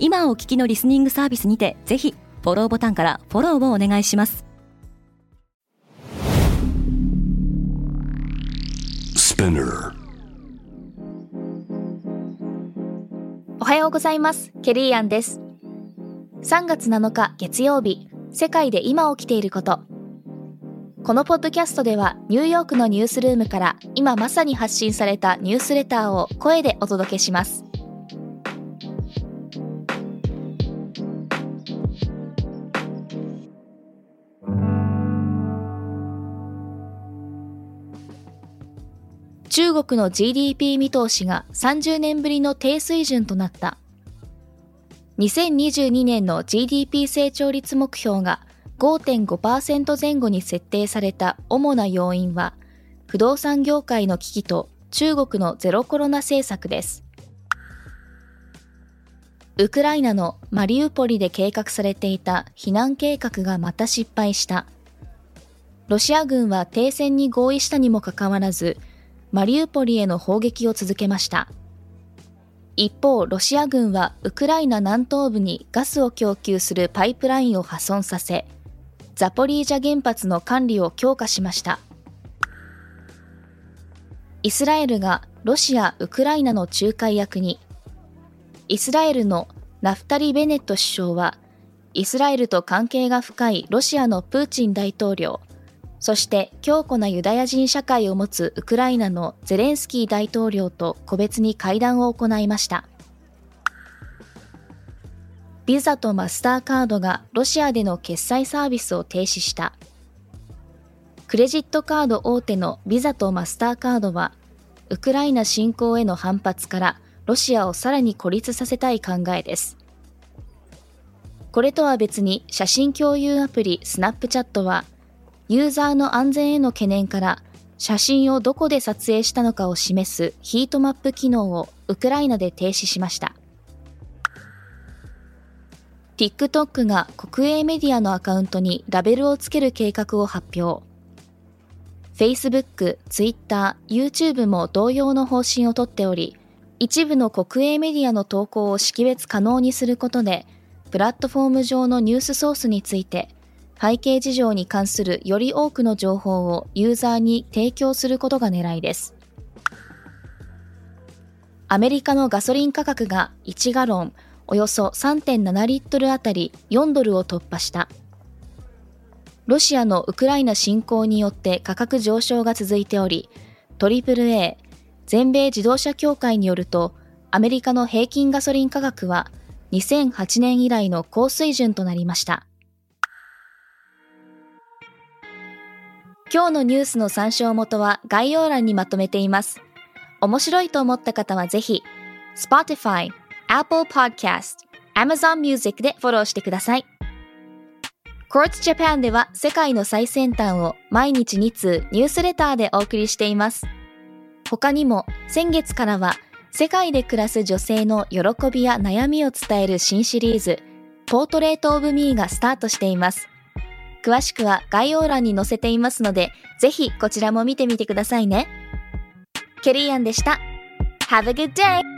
今お聞きのリスニングサービスにてぜひフォローボタンからフォローをお願いします。おはようございます。ケリーアンです。3月7日月曜日。世界で今起きていること。このポッドキャストではニューヨークのニュースルームから今まさに発信されたニュースレターを声でお届けします中国の GDP 見通しが30年ぶりの低水準となった。2022年の GDP 成長率目標が5.5%前後に設定された主な要因は不動産業界の危機と中国のゼロコロナ政策です。ウクライナのマリウポリで計画されていた避難計画がまた失敗した。ロシア軍は停戦に合意したにもかかわらずマリウポリへの砲撃を続けました。一方、ロシア軍はウクライナ南東部にガスを供給するパイプラインを破損させ、ザポリージャ原発の管理を強化しました。イスラエルがロシア・ウクライナの仲介役に、イスラエルのナフタリ・ベネット首相は、イスラエルと関係が深いロシアのプーチン大統領、そして強固なユダヤ人社会を持つウクライナのゼレンスキー大統領と個別に会談を行いました。ビザとマスターカードがロシアでの決済サービスを停止した。クレジットカード大手のビザとマスターカードは、ウクライナ侵攻への反発からロシアをさらに孤立させたい考えです。これとは別に写真共有アプリスナップチャットはユーザーの安全への懸念から写真をどこで撮影したのかを示すヒートマップ機能をウクライナで停止しました。TikTok が国営メディアのアカウントにラベルをつける計画を発表。Facebook、Twitter、YouTube も同様の方針をとっており、一部の国営メディアの投稿を識別可能にすることで、プラットフォーム上のニュースソースについて背景事情に関するより多くの情報をユーザーに提供することが狙いです。アメリカのガソリン価格が1ガロンおよそ3.7リットルあたり4ドルを突破した。ロシアのウクライナ侵攻によって価格上昇が続いており、AAA 全米自動車協会によると、アメリカの平均ガソリン価格は2008年以来の高水準となりました。今日のニュースの参照元は概要欄にまとめています。面白いと思った方はぜひ、Spotify、Apple Podcast、Amazon Music でフォローしてください。Quartz Japan では世界の最先端を毎日2通ニュースレターでお送りしています。他にも先月からは世界で暮らす女性の喜びや悩みを伝える新シリーズ、ポートレートオブミーがスタートしています。詳しくは概要欄に載せていますので、ぜひこちらも見てみてくださいね。ケリーアンでした。Have a good day!